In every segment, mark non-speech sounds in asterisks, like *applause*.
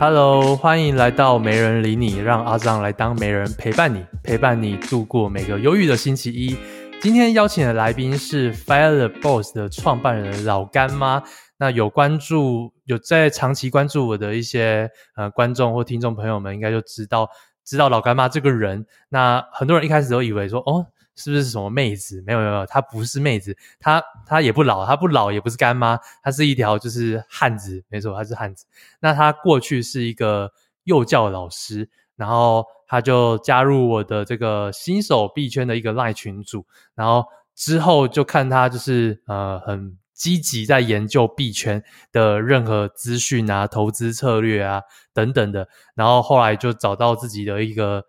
Hello，欢迎来到没人理你，让阿藏来当媒人陪伴你，陪伴你度过每个忧郁的星期一。今天邀请的来宾是 Fire the Boss 的创办人老干妈。那有关注、有在长期关注我的一些呃观众或听众朋友们，应该就知道知道老干妈这个人。那很多人一开始都以为说，哦，是不是什么妹子？没有没有，她不是妹子，她她也不老，她不老也不是干妈，她是一条就是汉子，没错，她是汉子。那她过去是一个幼教老师，然后她就加入我的这个新手币圈的一个 LINE 群组，然后之后就看她就是呃很。积极在研究币圈的任何资讯啊、投资策略啊等等的，然后后来就找到自己的一个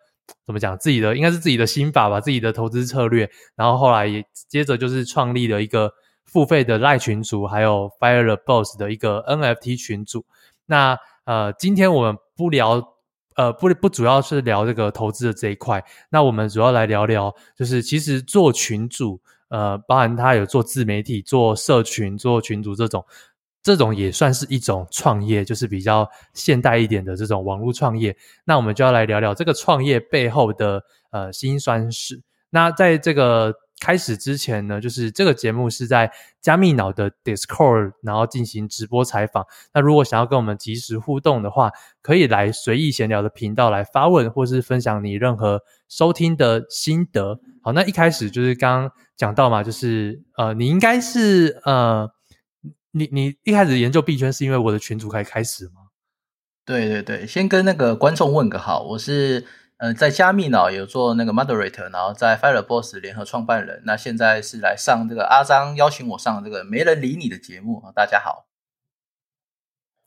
怎么讲，自己的应该是自己的心法吧，自己的投资策略。然后后来也接着就是创立了一个付费的赖群组，还有 Fire the Boss 的一个 NFT 群组。那呃，今天我们不聊呃不不主要是聊这个投资的这一块，那我们主要来聊聊，就是其实做群组。呃，包含他有做自媒体、做社群、做群组这种，这种也算是一种创业，就是比较现代一点的这种网络创业。那我们就要来聊聊这个创业背后的呃辛酸史。那在这个开始之前呢，就是这个节目是在加密脑的 Discord，然后进行直播采访。那如果想要跟我们及时互动的话，可以来随意闲聊的频道来发问，或是分享你任何收听的心得。好，那一开始就是刚刚。讲到嘛，就是呃，你应该是呃，你你一开始研究币圈是因为我的群组开开始吗？对对对，先跟那个观众问个好，我是呃在加密脑有做那个 moderator，然后在 Fire the Boss 联合创办人，那现在是来上这个阿张邀请我上这个没人理你的节目，大家好。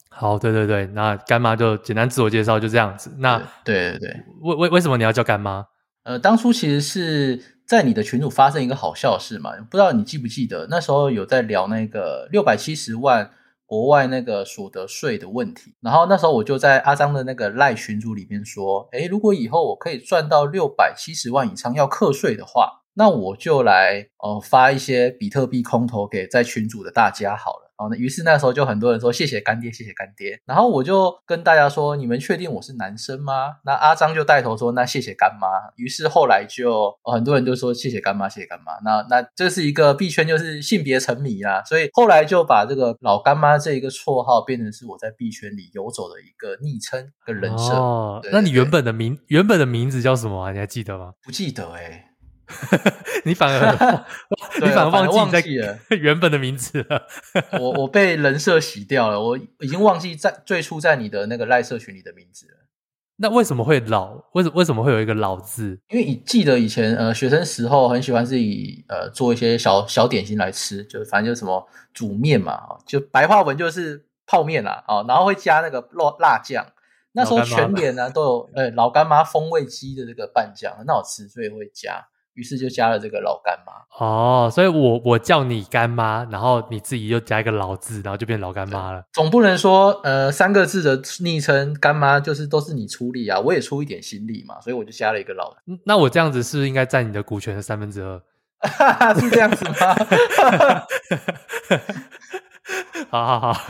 好，对对对，那干妈就简单自我介绍就这样子。那对对对，为为为什么你要叫干妈？呃，当初其实是。在你的群组发生一个好笑的事嘛？不知道你记不记得，那时候有在聊那个六百七十万国外那个所得税的问题。然后那时候我就在阿张的那个赖群组里面说：“诶，如果以后我可以赚到六百七十万以上要课税的话，那我就来呃发一些比特币空投给在群组的大家好了。”好，那于是那时候就很多人说谢谢干爹，谢谢干爹。然后我就跟大家说：“你们确定我是男生吗？”那阿张就带头说：“那谢谢干妈。”于是后来就很多人就说：“谢谢干妈，谢谢干妈。”那那这是一个币圈就是性别沉迷啦，所以后来就把这个老干妈这一个绰号变成是我在币圈里游走的一个昵称跟人设。哦，那你原本的名原本的名字叫什么啊？你还记得吗？不记得哎、欸 *laughs* 你反而，*laughs* 你反而忘记了 *laughs* 原本的名字了。我我被人设洗掉了，我已经忘记在最初在你的那个赖社群里的名字了。那为什么会老？为什为什么会有一个老字？因为你记得以前呃学生时候很喜欢自己呃做一些小小点心来吃，就反正就什么煮面嘛，就白话文就是泡面啦啊，然后会加那个辣辣酱。那时候全联呢都有呃老干妈风味鸡的这个拌酱很好吃，所以会加。于是就加了这个老干妈哦，所以我我叫你干妈，然后你自己又加一个老字，然后就变老干妈了。总不能说呃三个字的昵称干妈就是都是你出力啊，我也出一点心力嘛，所以我就加了一个老。那我这样子是不是应该占你的股权的三分之二？*laughs* 是这样子吗？*laughs* 好好好，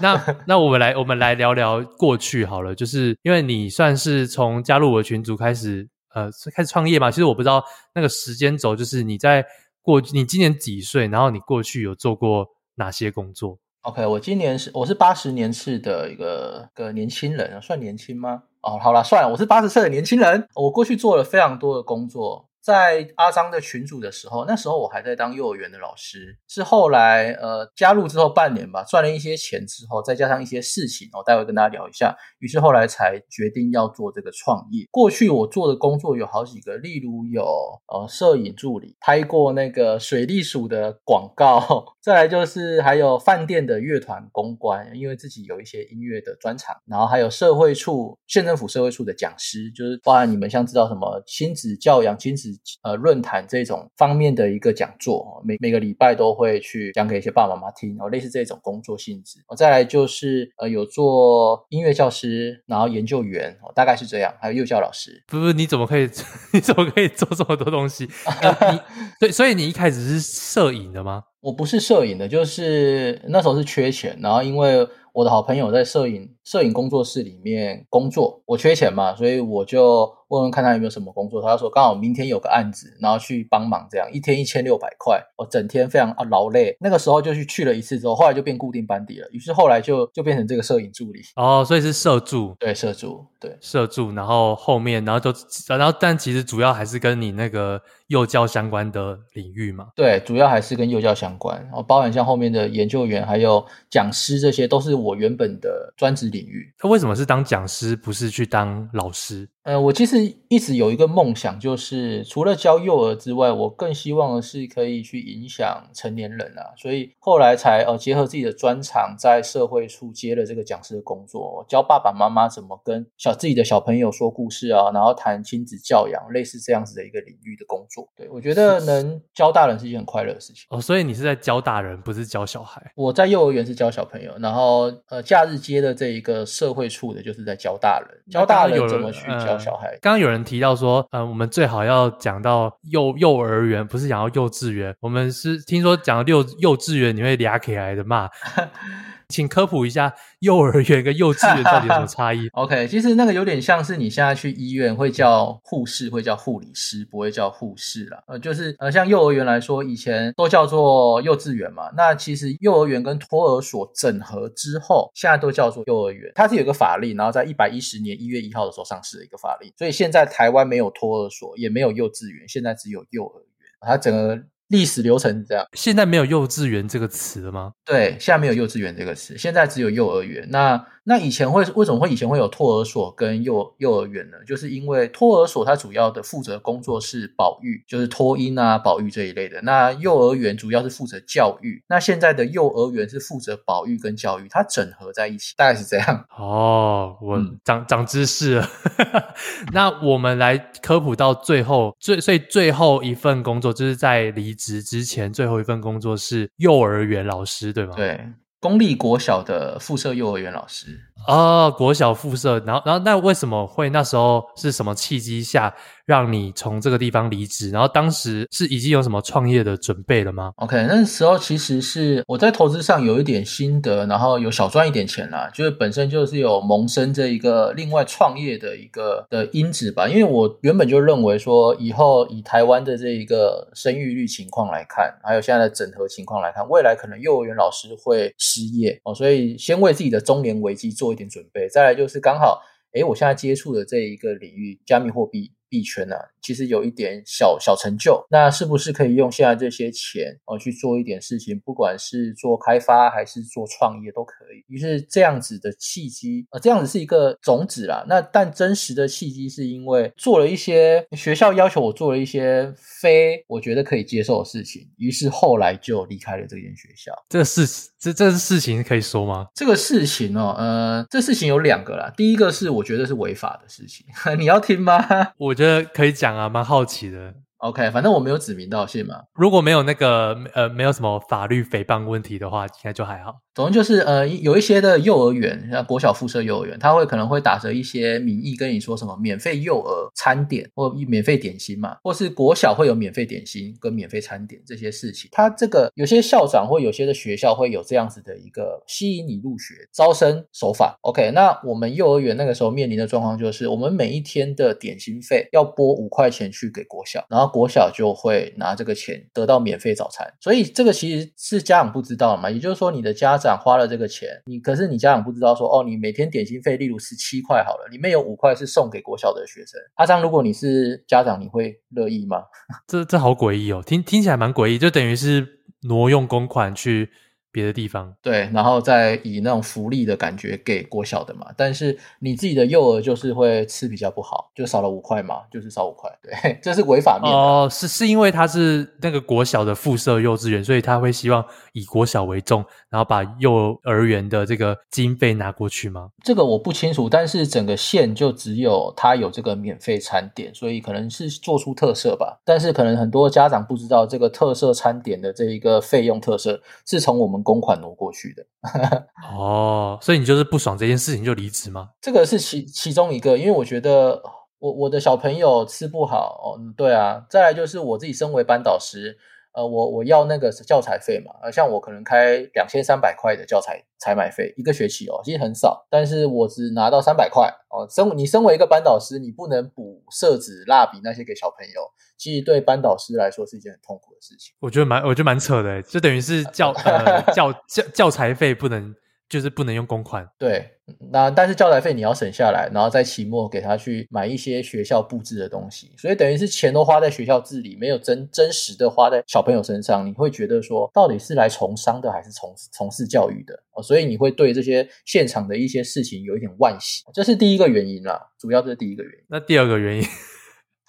那那我们来我们来聊聊过去好了，就是因为你算是从加入我的群组开始。呃，是开始创业嘛？其实我不知道那个时间轴，就是你在过去，你今年几岁？然后你过去有做过哪些工作？OK，我今年是我是八十年次的一个个年轻人，算年轻吗？哦，好了，算了，我是八十岁的年轻人。我过去做了非常多的工作。在阿张的群组的时候，那时候我还在当幼儿园的老师。是后来呃加入之后半年吧，赚了一些钱之后，再加上一些事情，我待会跟大家聊一下。于是后来才决定要做这个创业。过去我做的工作有好几个，例如有呃摄影助理，拍过那个水利署的广告，*laughs* 再来就是还有饭店的乐团公关，因为自己有一些音乐的专长，然后还有社会处县政府社会处的讲师，就是包含你们像知道什么亲子教养、亲子。呃，论坛这种方面的一个讲座，每每个礼拜都会去讲给一些爸爸妈妈听，哦，类似这种工作性质。再来就是呃，有做音乐教师，然后研究员，哦，大概是这样，还有幼教老师。不不，你怎么可以，*laughs* 你怎么可以做这么多东西？你 *laughs* 对，所以你一开始是摄影的吗？我不是摄影的，就是那时候是缺钱，然后因为我的好朋友在摄影摄影工作室里面工作。我缺钱嘛，所以我就问问看他有没有什么工作。他说刚好明天有个案子，然后去帮忙，这样一天一千六百块，我整天非常啊劳累。那个时候就去去了一次之后，后来就变固定班底了。于是后来就就变成这个摄影助理。哦，所以是摄助，对，摄助，对，摄助。然后后面，然后就然后但其实主要还是跟你那个幼教相关的领域嘛。对，主要还是跟幼教相关，然后包含像后面的研究员还有讲师，这些都是我原本的专职领域。他为什么是当讲师，不是去当老师？呃，我其实一直有一个梦想，就是除了教幼儿之外，我更希望的是可以去影响成年人啊。所以后来才呃结合自己的专长，在社会处接了这个讲师的工作，教爸爸妈妈怎么跟小自己的小朋友说故事啊，然后谈亲子教养，类似这样子的一个领域的工作。对，我觉得能教大人是一件很快乐的事情。哦，所以你是在教大人，不是教小孩？我在幼儿园是教小朋友，然后呃假日接的这一个社会处的，就是在教大人，教大人怎么去教。小孩，刚刚有人提到说，嗯，我们最好要讲到幼幼儿园，不是讲到幼稚园。我们是听说讲到幼幼稚园，你会俩起来的骂。*laughs* 请科普一下幼儿园跟幼稚园到底有什么差异？*laughs* OK，其实那个有点像是你现在去医院会叫护士，会叫护理师，不会叫护士啦。呃，就是呃，像幼儿园来说，以前都叫做幼稚园嘛。那其实幼儿园跟托儿所整合之后，现在都叫做幼儿园。它是有个法令，然后在一百一十年一月一号的时候上市的一个法令。所以现在台湾没有托儿所，也没有幼稚园，现在只有幼儿园。它整个。历史流程是这样，现在没有幼稚园这个词了吗？对，现在没有幼稚园这个词，现在只有幼儿园。那那以前会为什么会以前会有托儿所跟幼幼儿园呢？就是因为托儿所它主要的负责工作是保育，就是托婴啊、保育这一类的。那幼儿园主要是负责教育。那现在的幼儿园是负责保育跟教育，它整合在一起，大概是这样。哦，我长、嗯、长知识了。*laughs* 那我们来科普到最后，最所以最后一份工作就是在离职之前最后一份工作是幼儿园老师，对吗？对。公立国小的附设幼儿园老师。啊，国小附设，然后，然后，那为什么会那时候是什么契机下让你从这个地方离职？然后当时是已经有什么创业的准备了吗？OK，那时候其实是我在投资上有一点心得，然后有小赚一点钱啦，就是本身就是有萌生这一个另外创业的一个的因子吧。因为我原本就认为说，以后以台湾的这一个生育率情况来看，还有现在的整合情况来看，未来可能幼儿园老师会失业哦，所以先为自己的中年危机做。一点准备，再来就是刚好，诶，我现在接触的这一个领域，加密货币。币圈呢、啊，其实有一点小小成就，那是不是可以用现在这些钱哦去做一点事情？不管是做开发还是做创业都可以。于是这样子的契机，呃，这样子是一个种子啦。那但真实的契机是因为做了一些学校要求我做了一些非我觉得可以接受的事情，于是后来就离开了这间学校。这个事情，这这事情可以说吗？这个事情哦，呃，这事情有两个啦。第一个是我觉得是违法的事情，*laughs* 你要听吗？我觉得可以讲啊，蛮好奇的。OK，反正我没有指名道姓嘛。如果没有那个呃，没有什么法律诽谤问题的话，应该就还好。总之就是呃，有一些的幼儿园，像国小附设幼儿园，他会可能会打着一些名义跟你说什么免费幼儿餐点或免费点心嘛，或是国小会有免费点心跟免费餐点这些事情。他这个有些校长或有些的学校会有这样子的一个吸引你入学招生手法。OK，那我们幼儿园那个时候面临的状况就是，我们每一天的点心费要拨五块钱去给国小，然后。国小就会拿这个钱得到免费早餐，所以这个其实是家长不知道嘛。也就是说，你的家长花了这个钱，你可是你家长不知道说，哦，你每天点心费，例如十七块好了，里面有五块是送给国小的学生。阿张，如果你是家长，你会乐意吗？*laughs* 这这好诡异哦，听听起来蛮诡异，就等于是挪用公款去。别的地方。对，然后再以那种福利的感觉给国小的嘛，但是你自己的幼儿就是会吃比较不好，就少了五块嘛，就是少五块，对，*laughs* 这是违法面哦，是是因为他是那个国小的附设幼稚园，所以他会希望以国小为重，然后把幼儿园的这个经费拿过去吗？这个我不清楚，但是整个县就只有他有这个免费餐点，所以可能是做出特色吧，但是可能很多家长不知道这个特色餐点的这一个费用特色是从我们。公款挪过去的 *laughs* 哦，所以你就是不爽这件事情就离职吗？这个是其其中一个，因为我觉得我我的小朋友吃不好哦，对啊，再来就是我自己身为班导师，呃，我我要那个教材费嘛，呃，像我可能开两千三百块的教材采买费一个学期哦，其实很少，但是我只拿到三百块哦。身你身为一个班导师，你不能补色纸、蜡笔那些给小朋友，其实对班导师来说是一件很痛苦的事情。我觉得蛮，我觉得蛮扯的，就等于是教呃 *laughs* 教教教材费不能。就是不能用公款，对，那但是教材费你要省下来，然后在期末给他去买一些学校布置的东西，所以等于是钱都花在学校治理，没有真真实的花在小朋友身上，你会觉得说到底是来从商的还是从从事教育的？所以你会对这些现场的一些事情有一点惋惜，这是第一个原因啦，主要这是第一个原因。那第二个原因？*laughs*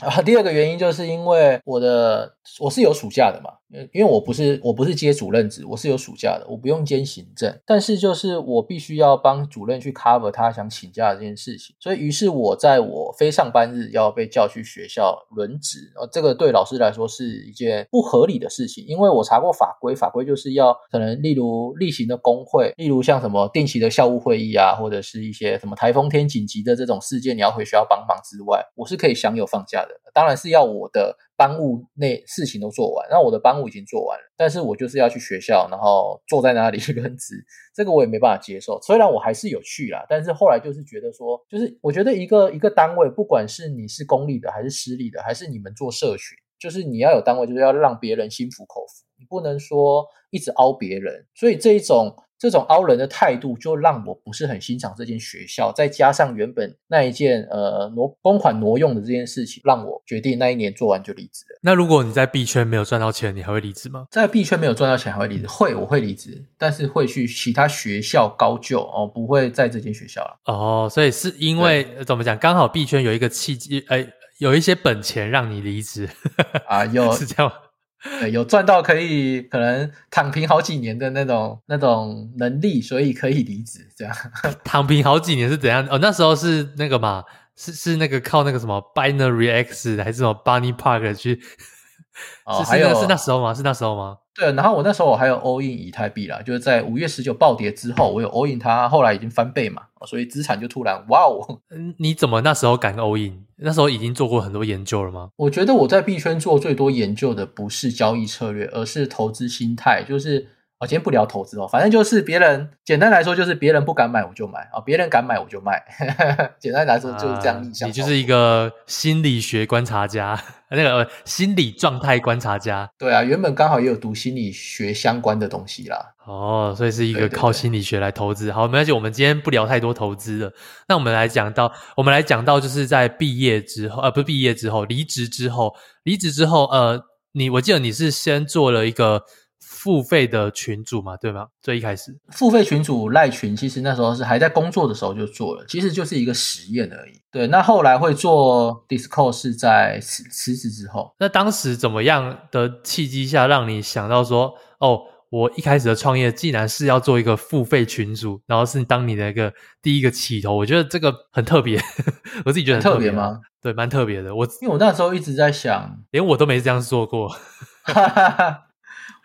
啊，第二个原因就是因为我的我是有暑假的嘛，因为我不是我不是接主任职，我是有暑假的，我不用兼行政，但是就是我必须要帮主任去 cover 他想请假的这件事情，所以于是我在我非上班日要被叫去学校轮值，呃，这个对老师来说是一件不合理的事情，因为我查过法规，法规就是要可能例如例行的工会，例如像什么定期的校务会议啊，或者是一些什么台风天紧急的这种事件，你要回学校帮忙之外，我是可以享有放假的。当然是要我的班务内事情都做完，那我的班务已经做完了，但是我就是要去学校，然后坐在那里去轮值，*laughs* 这个我也没办法接受。虽然我还是有去啦，但是后来就是觉得说，就是我觉得一个一个单位，不管是你是公立的还是私立的，还是你们做社群，就是你要有单位，就是要让别人心服口服，你不能说一直凹别人，所以这一种。这种凹人的态度，就让我不是很欣赏这间学校。再加上原本那一件呃挪公款挪用的这件事情，让我决定那一年做完就离职了。那如果你在币圈没有赚到钱，你还会离职吗？在币圈没有赚到钱还会离职？会，我会离职，但是会去其他学校高就哦，不会在这间学校了。哦，所以是因为怎么讲？刚好币圈有一个契机，哎，有一些本钱让你离职啊，有 *laughs* 是这样吗？对，有赚到可以可能躺平好几年的那种那种能力，所以可以离职。这样 *laughs* 躺平好几年是怎样？哦，那时候是那个嘛，是是那个靠那个什么 Binary X 还是什么 Bunny Park 去？*laughs* 哦，是还有是那时候吗？是那时候吗？对，然后我那时候我还有 all in 以太币啦，就是在五月十九暴跌之后，我有 all in 它，后来已经翻倍嘛，所以资产就突然哇哦！*laughs* 嗯，你怎么那时候敢 all in？那时候已经做过很多研究了吗？我觉得我在币圈做最多研究的不是交易策略，而是投资心态，就是。我今天不聊投资哦，反正就是别人，简单来说就是别人不敢买我就买啊，别人敢买我就卖。*laughs* 简单来说就是这样逆向。你就是一个心理学观察家，那个心理状态观察家。对啊，原本刚好也有读心理学相关的东西啦。哦，所以是一个靠心理学来投资。好，没关系，我们今天不聊太多投资了。那我们来讲到，我们来讲到就是在毕业之后，呃，不是毕业之后，离职之后，离职之后，呃，你我记得你是先做了一个。付费的群组嘛，对吗？最一开始，付费群组赖群，其实那时候是还在工作的时候就做了，其实就是一个实验而已。对，那后来会做 Discord 是在辞辞职之后。那当时怎么样的契机下，让你想到说，哦，我一开始的创业既然是要做一个付费群组，然后是当你的一个第一个起头，我觉得这个很特别，*laughs* 我自己觉得很特别，特别吗？对，蛮特别的。我因为我那时候一直在想，连我都没这样做过。哈哈哈。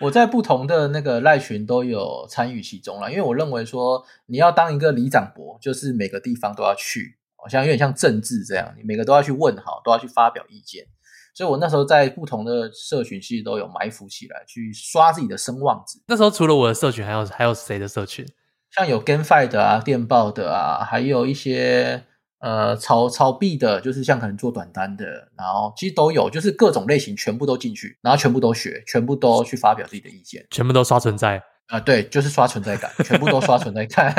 我在不同的那个赖群都有参与其中了，因为我认为说你要当一个里长博，就是每个地方都要去，好像有点像政治这样，你每个都要去问好，都要去发表意见。所以我那时候在不同的社群其实都有埋伏起来，去刷自己的声望值。那时候除了我的社群，还有还有谁的社群？像有 GameFi 的啊，电报的啊，还有一些。呃，炒炒币的，就是像可能做短单的，然后其实都有，就是各种类型全部都进去，然后全部都学，全部都去发表自己的意见，全部都刷存在啊、呃，对，就是刷存在感，全部都刷存在感。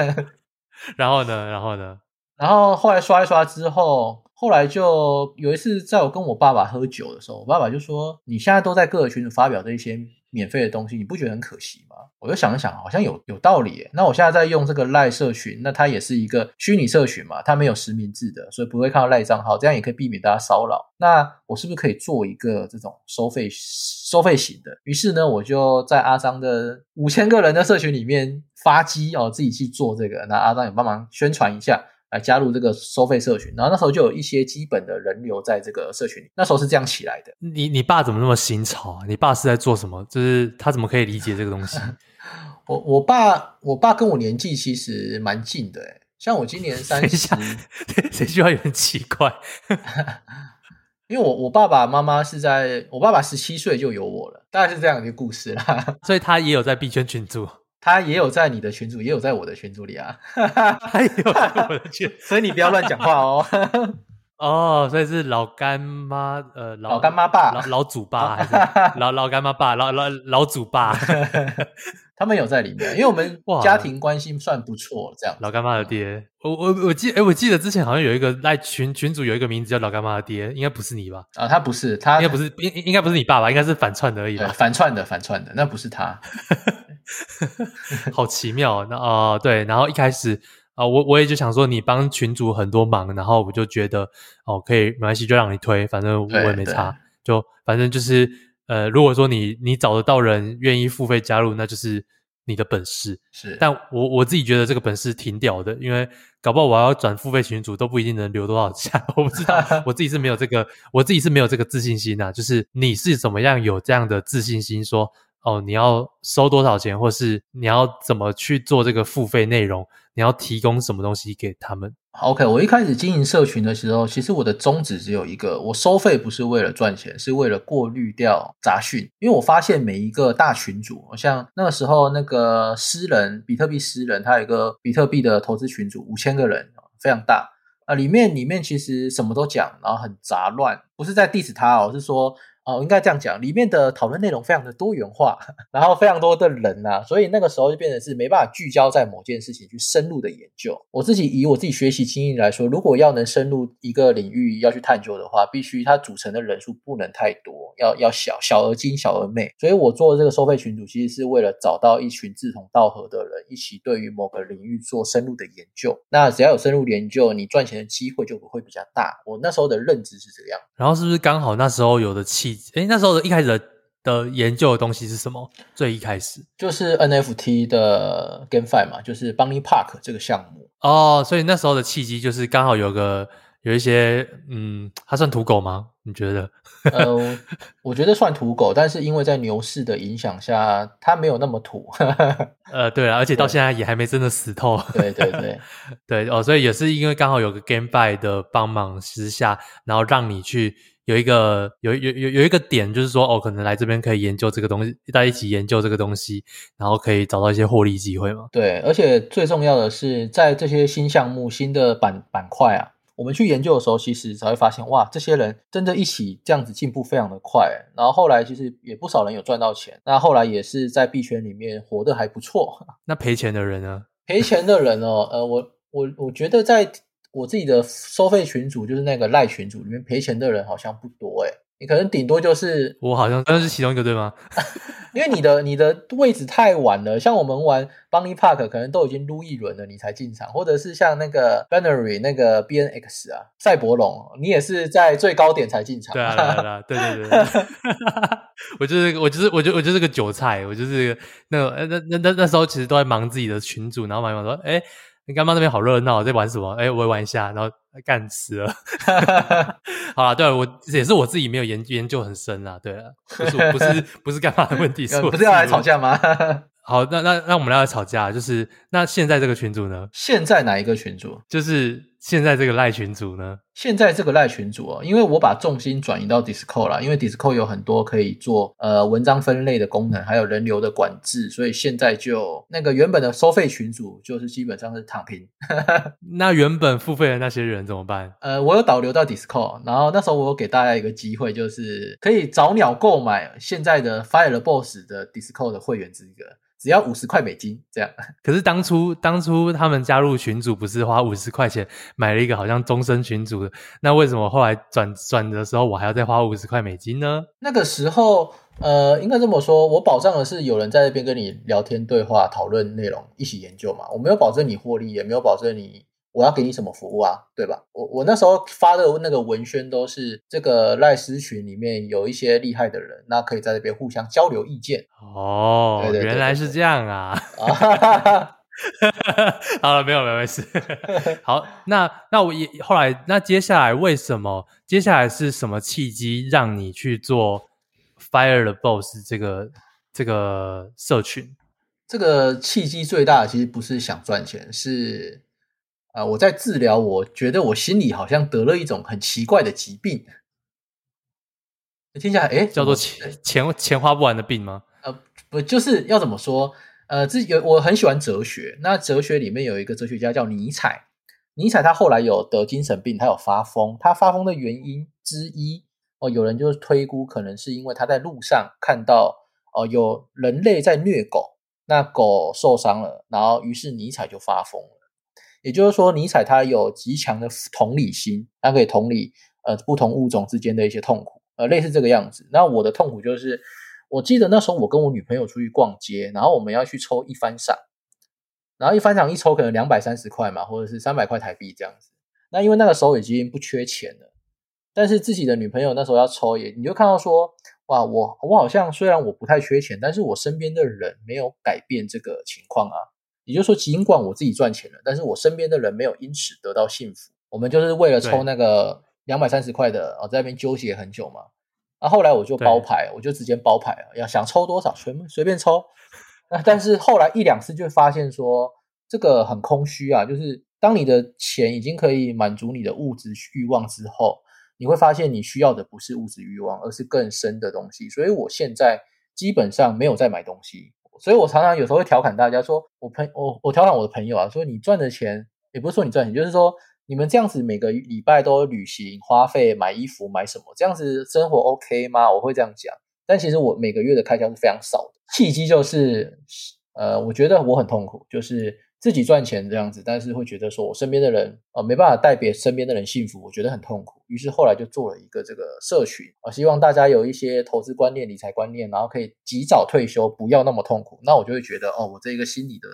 *laughs* 然后呢，然后呢，然后后来刷一刷之后，后来就有一次在我跟我爸爸喝酒的时候，我爸爸就说：“你现在都在各个群组发表这些。”免费的东西，你不觉得很可惜吗？我就想一想，好像有有道理。那我现在在用这个赖社群，那它也是一个虚拟社群嘛，它没有实名制的，所以不会看到赖账号，这样也可以避免大家骚扰。那我是不是可以做一个这种收费收费型的？于是呢，我就在阿桑的五千个人的社群里面发机哦，自己去做这个。那阿桑也帮忙宣传一下。来加入这个收费社群，然后那时候就有一些基本的人流在这个社群里。那时候是这样起来的。你你爸怎么那么新潮啊？你爸是在做什么？就是他怎么可以理解这个东西？*laughs* 我我爸我爸跟我年纪其实蛮近的，诶像我今年三十，*laughs* 这句话有点奇怪。*laughs* 因为我我爸爸妈妈是在我爸爸十七岁就有我了，大概是这样一个故事啦。所以他也有在币圈群组，他也有在你的群组，也有在我的群组里啊。*laughs* 他也有在我的群，*laughs* 所以你不要乱讲话哦。*laughs* 哦，所以是老干妈，呃，老，老干妈爸，老老祖爸，还是老老干妈爸，老老老祖爸，他们有在里面，因为我们家庭关系算不错，这样。老干妈的爹，我我我记，哎，我记得之前好像有一个在群群主有一个名字叫老干妈的爹，应该不是你吧？啊，他不是，他应该不是，应应该不是你爸爸，应该是反串的而已吧？反串的，反串的，那不是他，*laughs* 好奇妙。那哦，对，然后一开始。啊，我我也就想说，你帮群主很多忙，然后我就觉得，哦，可以，没关系，就让你推，反正我也没差，就反正就是，呃，如果说你你找得到人愿意付费加入，那就是你的本事。是，但我我自己觉得这个本事挺屌的，因为搞不好我要转付费群主都不一定能留多少钱，*laughs* 我不知道，我自己是没有这个，我自己是没有这个自信心呐、啊。就是你是怎么样有这样的自信心说？哦，你要收多少钱，或是你要怎么去做这个付费内容？你要提供什么东西给他们？OK，我一开始经营社群的时候，其实我的宗旨只有一个：我收费不是为了赚钱，是为了过滤掉杂讯。因为我发现每一个大群组，像那个时候那个私人，比特币私人，他有一个比特币的投资群组，五千个人，非常大啊。里面里面其实什么都讲，然后很杂乱，不是在 diss 他哦，是说。哦，应该这样讲，里面的讨论内容非常的多元化，然后非常多的人呐、啊，所以那个时候就变成是没办法聚焦在某件事情去深入的研究。我自己以我自己学习经验来说，如果要能深入一个领域要去探究的话，必须它组成的人数不能太多，要要小小而精，小而美。所以我做这个收费群组，其实是为了找到一群志同道合的人，一起对于某个领域做深入的研究。那只要有深入研究，你赚钱的机会就会比较大。我那时候的认知是这样。然后是不是刚好那时候有的气？诶，那时候的一开始的，的研究的东西是什么？最一开始就是 NFT 的 GameFi 嘛，就是 Bunny Park 这个项目哦。所以那时候的契机就是刚好有个有一些，嗯，它算土狗吗？你觉得？呃，我觉得算土狗，但是因为在牛市的影响下，它没有那么土。*laughs* 呃，对啊，而且到现在也还没真的死透。对对对 *laughs* 对哦，所以也是因为刚好有个 GameFi 的帮忙之下，然后让你去。有一个有有有有一个点，就是说哦，可能来这边可以研究这个东西，大家一起研究这个东西，然后可以找到一些获利机会嘛。对，而且最重要的是，在这些新项目、新的板板块啊，我们去研究的时候，其实才会发现，哇，这些人真的一起这样子进步非常的快。然后后来其实也不少人有赚到钱，那后来也是在币圈里面活得还不错。*laughs* 那赔钱的人呢？赔钱的人哦，呃，我我我觉得在。我自己的收费群组就是那个赖群组里面赔钱的人好像不多诶，你可能顶多就是 *laughs* 我好像那是其中一个对吗？*laughs* 因为你的你的位置太晚了，像我们玩 Bunny Park 可能都已经撸一轮了你才进场，或者是像那个 Banery 那个 BNX 啊赛博龙，你也是在最高点才进场。对啊，对啊，对对对，*laughs* 对，我就是我就是我就我就是个韭菜，我就是那个那那那那时候其实都在忙自己的群组，然后忙忙说哎。诶你干妈那边好热闹，在玩什么？哎，我也玩一下，然后干死了。*laughs* 好了，对，我也是我自己没有研研究很深啊。对啊，不是不是不是干嘛的问题，是我不是要来吵架吗？*laughs* 好，那那那我们来吵架，就是那现在这个群主呢？现在哪一个群主？就是。现在这个赖群组呢？现在这个赖群组哦，因为我把重心转移到 Discord 了，因为 Discord 有很多可以做呃文章分类的功能，还有人流的管制，所以现在就那个原本的收费群组就是基本上是躺平。*laughs* 那原本付费的那些人怎么办？呃，我有导流到 Discord，然后那时候我有给大家一个机会，就是可以早鸟购买现在的 Fire Boss 的 Discord 的会员资格。只要五十块美金这样，*laughs* 可是当初当初他们加入群组不是花五十块钱买了一个好像终身群组的，那为什么后来转转的时候我还要再花五十块美金呢？那个时候，呃，应该这么说，我保障的是有人在这边跟你聊天对话讨论内容一起研究嘛，我没有保证你获利，也没有保证你。我要给你什么服务啊？对吧？我我那时候发的那个文宣都是这个赖斯群里面有一些厉害的人，那可以在这边互相交流意见。哦，对对对对对，原来是这样啊！*laughs* *laughs* *laughs* *laughs* 好了，没有没有没事。*laughs* 好，那那我也后来那接下来为什么？接下来是什么契机让你去做 Fire the Boss 这个这个社群？这个契机最大的其实不是想赚钱，是。啊，我在治疗，我觉得我心里好像得了一种很奇怪的疾病。听起来哎，叫做钱钱钱花不完的病吗？呃，不，就是要怎么说？呃，这有我很喜欢哲学，那哲学里面有一个哲学家叫尼采，尼采他后来有得精神病，他有发疯，他发疯的原因之一哦，有人就是推估可能是因为他在路上看到哦、有人类在虐狗，那狗受伤了，然后于是尼采就发疯了。也就是说，尼采他有极强的同理心，他可以同理呃不同物种之间的一些痛苦，呃类似这个样子。那我的痛苦就是，我记得那时候我跟我女朋友出去逛街，然后我们要去抽一番赏，然后一番赏一抽可能两百三十块嘛，或者是三百块台币这样子。那因为那个时候已经不缺钱了，但是自己的女朋友那时候要抽也，你就看到说，哇，我我好像虽然我不太缺钱，但是我身边的人没有改变这个情况啊。也就是说，尽管我自己赚钱了，但是我身边的人没有因此得到幸福。我们就是为了抽那个两百三十块的，在那边纠结很久嘛。啊，后来我就包牌，我就直接包牌了，要想抽多少全随便抽。那但是后来一两次就发现说，这个很空虚啊。就是当你的钱已经可以满足你的物质欲望之后，你会发现你需要的不是物质欲望，而是更深的东西。所以我现在基本上没有在买东西。所以我常常有时候会调侃大家说，我朋我我调侃我的朋友啊，说你赚的钱也不是说你赚钱，就是说你们这样子每个礼拜都旅行花费买衣服买什么，这样子生活 OK 吗？我会这样讲，但其实我每个月的开销是非常少的。契机就是，呃，我觉得我很痛苦，就是。自己赚钱这样子，但是会觉得说我身边的人、呃、没办法代表身边的人幸福，我觉得很痛苦。于是后来就做了一个这个社群啊、希望大家有一些投资观念、理财观念，然后可以及早退休，不要那么痛苦。那我就会觉得哦，我这个心理的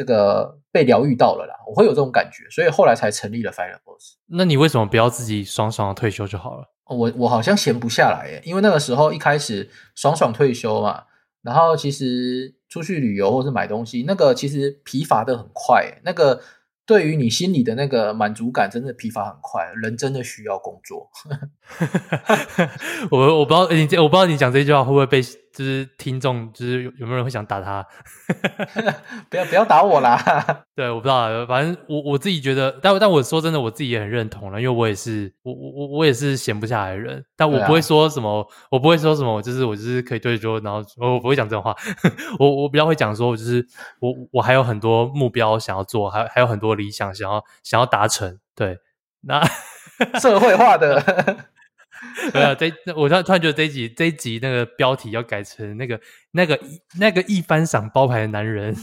这个被疗愈到了啦，我会有这种感觉，所以后来才成立了 FireBoss。那你为什么不要自己爽爽的退休就好了？我我好像闲不下来耶，因为那个时候一开始爽爽退休嘛。然后其实出去旅游或是买东西，那个其实疲乏的很快，那个对于你心里的那个满足感，真的疲乏很快。人真的需要工作。*laughs* 我我不知道你我不知道你讲这句话会不会被。就是听众，就是有有没有人会想打他？*laughs* 不要不要打我啦！对，我不知道，反正我我自己觉得，但但我说真的，我自己也很认同了，因为我也是我我我我也是闲不下来的人，但我不会说什么，啊、我不会说什么，就是我就是可以对桌，然后我不会讲这种话。*laughs* 我我比较会讲说，我就是我我还有很多目标想要做，还还有很多理想想要想要达成。对，那 *laughs* 社会化的。*laughs* 对啊，这我突然突然觉得这一集这一集那个标题要改成那个那个那个一番赏包牌的男人，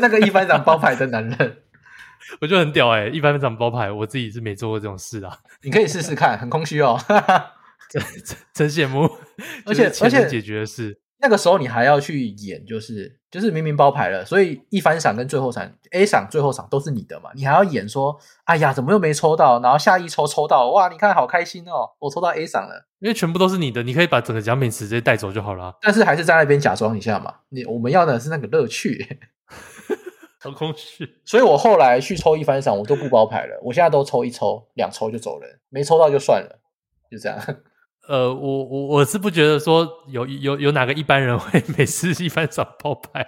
那个一番赏包牌的男人，*laughs* *laughs* 我觉得很屌哎、欸！一番赏包牌，我自己是没做过这种事啊。你可以试试看，很空虚哦，真真羡慕。而且而且解决的是。那个时候你还要去演，就是就是明明包牌了，所以一番赏跟最后赏 A 赏、最后赏都是你的嘛，你还要演说，哎呀，怎么又没抽到？然后下一抽抽到，哇，你看好开心哦，我抽到 A 赏了，因为全部都是你的，你可以把整个奖品直接带走就好了。但是还是在那边假装一下嘛，你我们要的是那个乐趣，*laughs* 好空虚。所以我后来去抽一番赏，我都不包牌了，我现在都抽一抽，两抽就走人，没抽到就算了，就这样。呃，我我我是不觉得说有有有哪个一般人 *laughs* 会每次一番赏包牌。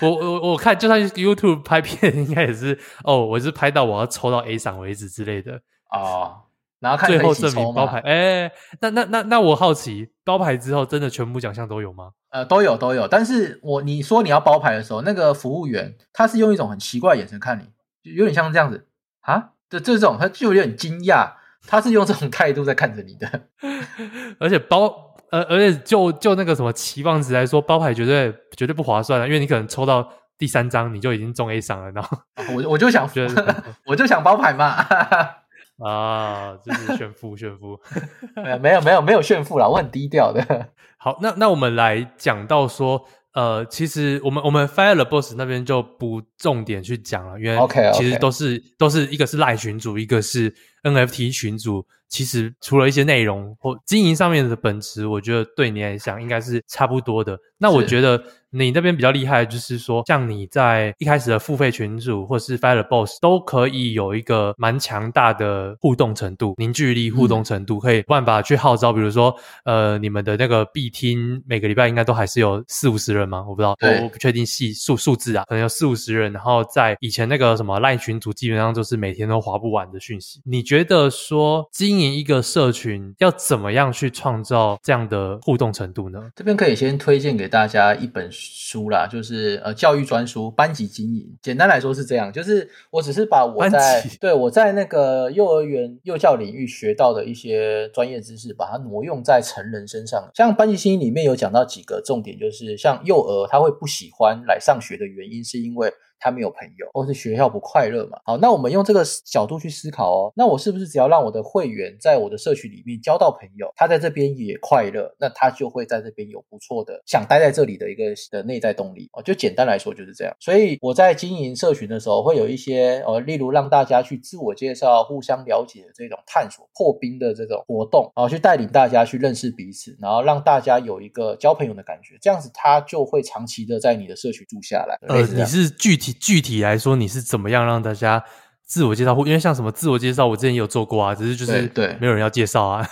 我我我看就算 YouTube 拍片，应该也是哦，我是拍到我要抽到 A 赏为止之类的哦。然后看最后证明包牌，哎，那那那那我好奇，包牌之后真的全部奖项都有吗？呃，都有都有。但是我你说你要包牌的时候，那个服务员他是用一种很奇怪的眼神看你，就有点像这样子啊，这这种他就有点惊讶。他是用这种态度在看着你的，*laughs* 而且包呃，而且就就那个什么期望值来说，包牌绝对绝对不划算了，因为你可能抽到第三张你就已经中 A 赏了，然后我我就想 *laughs* 我就想包牌嘛，啊，就是炫富炫富，没有没有没有炫富啦，我很低调的。好，那那我们来讲到说。呃，其实我们我们 Fire the Boss 那边就不重点去讲了，因为其实都是.都是一个是赖群组，一个是 NFT 群组。其实除了一些内容或经营上面的本质，我觉得对你来讲应该是差不多的。那我觉得。你那边比较厉害，就是说，像你在一开始的付费群组或是 Fire Boss 都可以有一个蛮强大的互动程度、凝聚力、互动程度，可以有办法去号召。比如说，呃，你们的那个必听每个礼拜应该都还是有四五十人吗？我不知道，我不确定细数数字啊，可能有四五十人，然后在以前那个什么赖群组，基本上就是每天都划不完的讯息。你觉得说经营一个社群要怎么样去创造这样的互动程度呢？这边可以先推荐给大家一本书啦，就是呃教育专书班级经营。简单来说是这样，就是我只是把我在对我在那个幼儿园幼教领域学到的一些专业知识，把它挪用在成人身上。像班级经营里面有讲到几个重点，就是像幼儿他会不喜欢来上学的原因，是因为他没有朋友，或是学校不快乐嘛？好，那我们用这个角度去思考哦。那我是不是只要让我的会员在我的社区里面交到朋友，他在这边也快乐，那他就会在这边有不错的想待在这里的一个的内在动力哦。就简单来说就是这样。所以我在经营社群的时候，会有一些呃，例如让大家去自我介绍、互相了解的这种探索、破冰的这种活动，然后去带领大家去认识彼此，然后让大家有一个交朋友的感觉，这样子他就会长期的在你的社群住下来。呃，你是具体。具体来说，你是怎么样让大家自我介绍？因为像什么自我介绍，我之前也有做过啊，只是就是对，没有人要介绍啊，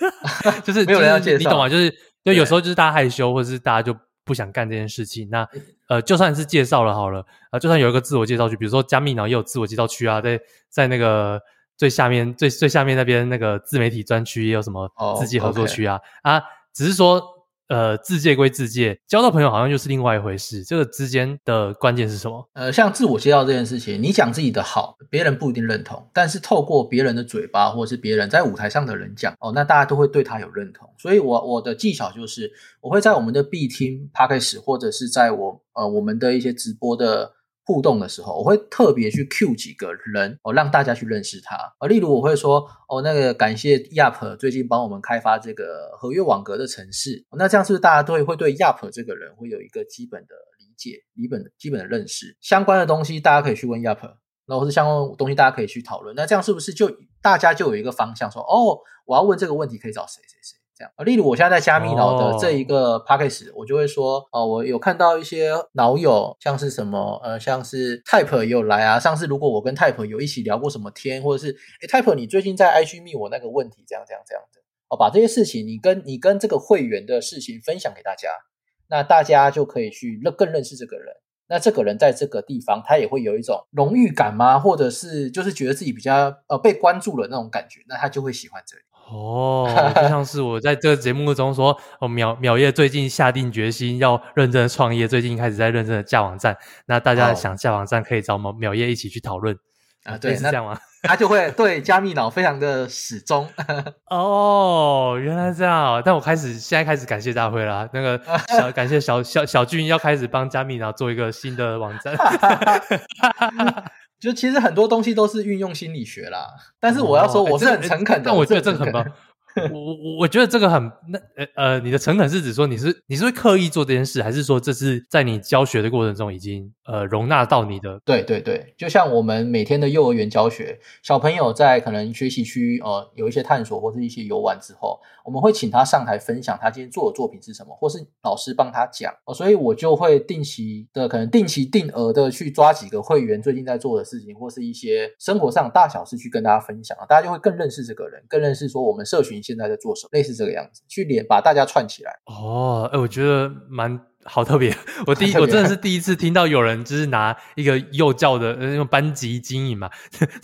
*laughs* 就是没有人要介绍，你懂吗？就是就有时候就是大家害羞，或者是大家就不想干这件事情。那呃，就算是介绍了好了啊、呃，就算有一个自我介绍区，比如说加密脑也有自我介绍区啊，在在那个最下面最最下面那边那个自媒体专区也有什么自己合作区啊、oh. 啊，只是说。呃，自介归自介，交到朋友好像又是另外一回事。这个之间的关键是什么？呃，像自我介绍这件事情，你讲自己的好，别人不一定认同，但是透过别人的嘴巴，或者是别人在舞台上的人讲，哦，那大家都会对他有认同。所以我，我的技巧就是，我会在我们的 B 听 Podcast 或者是在我呃我们的一些直播的。互动的时候，我会特别去 cue 几个人哦，让大家去认识他。啊，例如我会说哦，那个感谢 Yap 最近帮我们开发这个合约网格的程式。那这样是不是大家都会会对 Yap 这个人会有一个基本的理解、基本基本的认识？相关的东西大家可以去问 Yap，然后或是相关东西大家可以去讨论。那这样是不是就大家就有一个方向说哦，我要问这个问题可以找谁谁谁？这样啊，例如我现在在加密脑的这一个 p a c k a g e 我就会说哦，我有看到一些脑友，像是什么呃，像是 Type 也有来啊。上次如果我跟 Type 有一起聊过什么天，或者是哎 Type 你最近在 IG 密我那个问题，这样这样这样的哦，把这些事情你跟你跟这个会员的事情分享给大家，那大家就可以去认更认识这个人。那这个人在这个地方，他也会有一种荣誉感吗？或者是就是觉得自己比较呃被关注了那种感觉，那他就会喜欢这里。哦，就像是我在这个节目中说，哦，淼淼叶最近下定决心要认真的创业，最近开始在认真的架网站。那大家想架网站，可以找我们淼叶一起去讨论啊。对，是这样吗？他就会对加密脑非常的始终。*laughs* 哦，原来这样。但我开始现在开始感谢大辉啦，那个小 *laughs* 感谢小小小俊要开始帮加密脑做一个新的网站。*laughs* 就其实很多东西都是运用心理学啦，但是我要说我是很诚恳的，但我觉得这个很棒。*laughs* 我我我觉得这个很那呃呃，你的诚恳是指说你是你是会刻意做这件事，还是说这是在你教学的过程中已经呃容纳到你的？对对对，就像我们每天的幼儿园教学，小朋友在可能学习区呃有一些探索或是一些游玩之后，我们会请他上台分享他今天做的作品是什么，或是老师帮他讲哦，所以我就会定期的可能定期定额的去抓几个会员最近在做的事情，或是一些生活上大小事去跟大家分享，大家就会更认识这个人，更认识说我们社群。现在在做什么？类似这个样子，去连把大家串起来。哦，哎，我觉得蛮好特别。*laughs* 我第一，我真的是第一次听到有人就是拿一个幼教的那种班级经营嘛，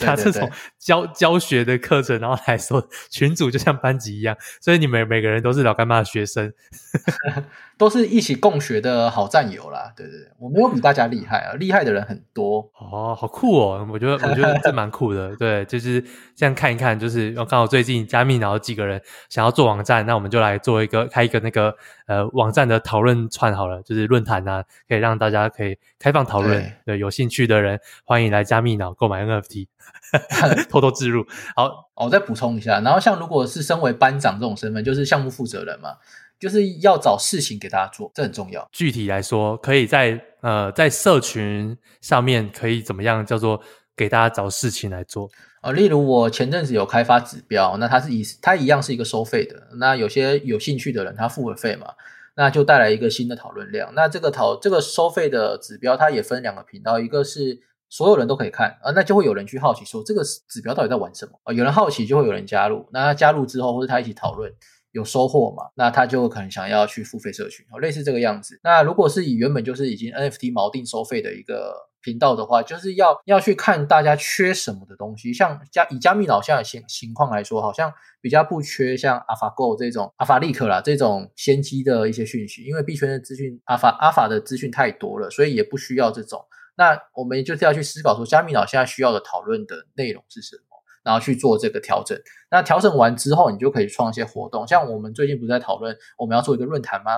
拿这种教教学的课程，然后来说群主就像班级一样，所以你们每个人都是老干妈的学生。*laughs* 都是一起共学的好战友啦，对对对，我没有比大家厉害啊，厉害的人很多哦，好酷哦，我觉得 *laughs* 我觉得这蛮酷的，对，就是这样看一看，就是刚好最近加密脑几个人想要做网站，那我们就来做一个开一个那个呃网站的讨论串好了，就是论坛啊，可以让大家可以开放讨论，对，对，有兴趣的人欢迎来加密脑购买 NFT，*laughs* *laughs* 偷偷置入。好，我再补充一下，然后像如果是身为班长这种身份，就是项目负责人嘛。就是要找事情给大家做，这很重要。具体来说，可以在呃在社群上面可以怎么样叫做给大家找事情来做啊、呃？例如我前阵子有开发指标，那它是以它一样是一个收费的。那有些有兴趣的人他付了费嘛，那就带来一个新的讨论量。那这个讨这个收费的指标，它也分两个频道，一个是所有人都可以看啊、呃，那就会有人去好奇说这个指标到底在玩什么啊、呃？有人好奇就会有人加入，那他加入之后或者他一起讨论。有收获嘛？那他就可能想要去付费社群，类似这个样子。那如果是以原本就是已经 NFT 锚定收费的一个频道的话，就是要要去看大家缺什么的东西。像加以加密脑现在的情情况来说，好像比较不缺像 AlphaGo 这种 AlphaLeak 啦这种先机的一些讯息，因为币圈的资讯 Alpha Alpha 的资讯太多了，所以也不需要这种。那我们就是要去思考说，加密脑现在需要的讨论的内容是什么，然后去做这个调整。那调整完之后，你就可以创一些活动。像我们最近不是在讨论我们要做一个论坛吗？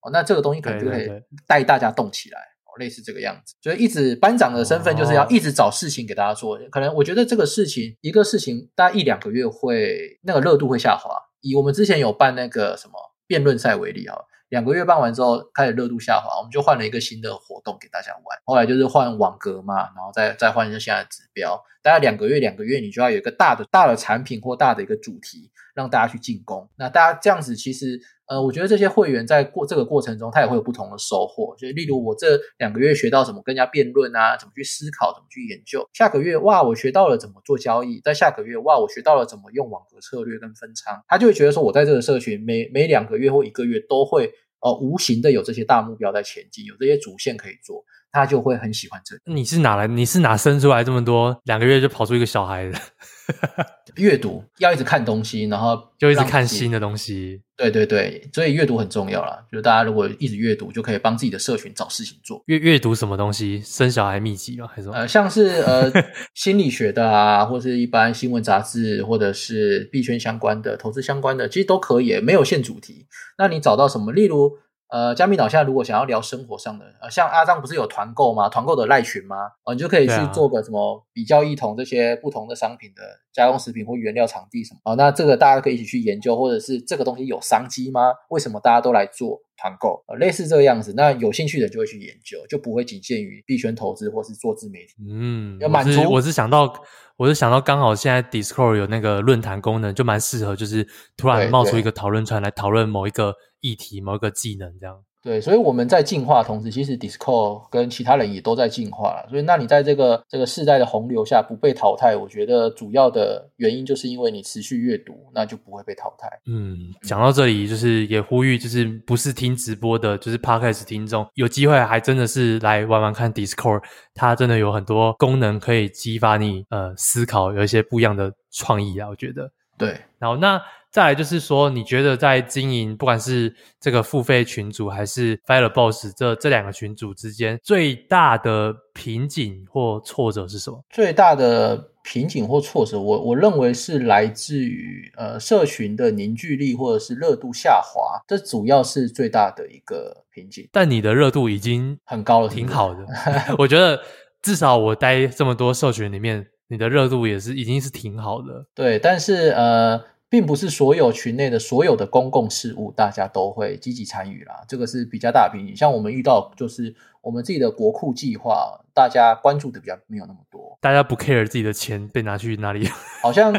哦，那这个东西可能就可以带大家动起来。类似这个样子，所以一直班长的身份就是要一直找事情给大家做。可能我觉得这个事情，一个事情大概一两个月会那个热度会下滑。以我们之前有办那个什么辩论赛为例啊，两个月办完之后开始热度下滑，我们就换了一个新的活动给大家玩。后来就是换网格嘛，然后再再换一下现在的指标。大概两个月，两个月你就要有一个大的大的产品或大的一个主题让大家去进攻。那大家这样子其实。呃，我觉得这些会员在过这个过程中，他也会有不同的收获。就例如我这两个月学到怎么跟人家辩论啊，怎么去思考，怎么去研究。下个月哇，我学到了怎么做交易。在下个月哇，我学到了怎么用网格策略跟分仓。他就会觉得说，我在这个社群每每两个月或一个月都会哦无形的有这些大目标在前进，有这些主线可以做，他就会很喜欢这里。你是哪来？你是哪生出来这么多？两个月就跑出一个小孩的？*laughs* 阅读要一直看东西，然后就一直看新的东西。对对对，所以阅读很重要啦。就是大家如果一直阅读，就可以帮自己的社群找事情做。阅阅读什么东西？生小孩秘籍吗？还是什么？呃，像是呃 *laughs* 心理学的啊，或是一般新闻杂志，或者是币圈相关的、投资相关的，其实都可以，没有限主题。那你找到什么？例如。呃，加密岛现在如果想要聊生活上的，呃，像阿璋不是有团购吗？团购的赖群吗？呃，你就可以去做个什么比较一同这些不同的商品的加工食品或原料场地什么。哦，那这个大家可以一起去研究，或者是这个东西有商机吗？为什么大家都来做团购？呃，类似这个样子，那有兴趣的就会去研究，就不会仅限于币圈投资或是做自媒体。嗯，要满足。我是想到，我就想到刚好现在 Discord 有那个论坛功能，就蛮适合，就是突然冒出一个讨论串来讨论某一个。议题某一个技能这样，对，所以我们在进化，同时其实 Discord 跟其他人也都在进化。所以，那你在这个这个世代的洪流下不被淘汰，我觉得主要的原因就是因为你持续阅读，那就不会被淘汰。嗯，讲到这里，就是也呼吁，就是不是听直播的，就是 Podcast 听众，有机会还真的是来玩玩看 Discord，它真的有很多功能可以激发你呃思考，有一些不一样的创意啊，我觉得。对，然后那。再来就是说，你觉得在经营不管是这个付费群组还是 Fire Boss 这这两个群组之间，最大的瓶颈或挫折是什么？最大的瓶颈或挫折，我我认为是来自于呃社群的凝聚力或者是热度下滑，这主要是最大的一个瓶颈。但你的热度已经很高了，挺好的。*laughs* 我觉得至少我待这么多社群里面，你的热度也是已经是挺好的。对，但是呃。并不是所有群内的所有的公共事务，大家都会积极参与啦，这个是比较大的瓶颈。像我们遇到就是我们自己的国库计划，大家关注的比较没有那么多，大家不 care 自己的钱被拿去哪里，*laughs* 好像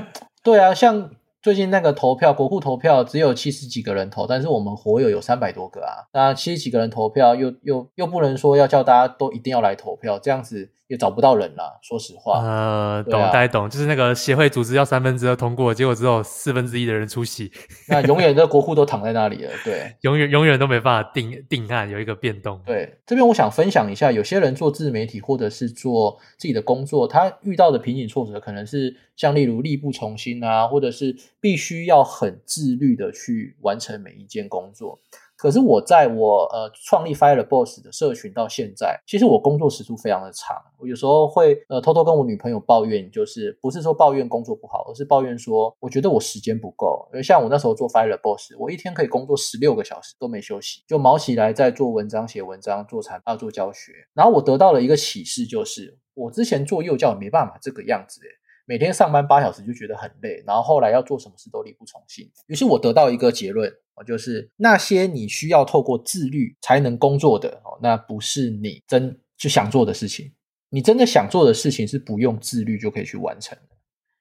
对啊，像。最近那个投票，国库投票只有七十几个人投，但是我们活友有三百多个啊。那七十几个人投票，又又又不能说要叫大家都一定要来投票，这样子也找不到人了。说实话，呃，懂，大家懂，就是那个协会组织要三分之二通过，结果只有四分之一的人出席，那永远的国库都躺在那里了。对，*laughs* 永远永远都没办法定定案，有一个变动。对，这边我想分享一下，有些人做自媒体或者是做自己的工作，他遇到的瓶颈挫折可能是。像例如力不从心啊，或者是必须要很自律的去完成每一件工作。可是我在我呃创立 Fire Boss 的社群到现在，其实我工作时数非常的长。我有时候会呃偷偷跟我女朋友抱怨，就是不是说抱怨工作不好，而是抱怨说我觉得我时间不够。因为像我那时候做 Fire Boss，我一天可以工作十六个小时都没休息，就卯起来在做文章、写文章、做产啊、做教学。然后我得到了一个启示，就是我之前做幼教也没办法这个样子诶每天上班八小时就觉得很累，然后后来要做什么事都力不从心。于是我得到一个结论，就是那些你需要透过自律才能工作的，哦，那不是你真就想做的事情。你真的想做的事情是不用自律就可以去完成的。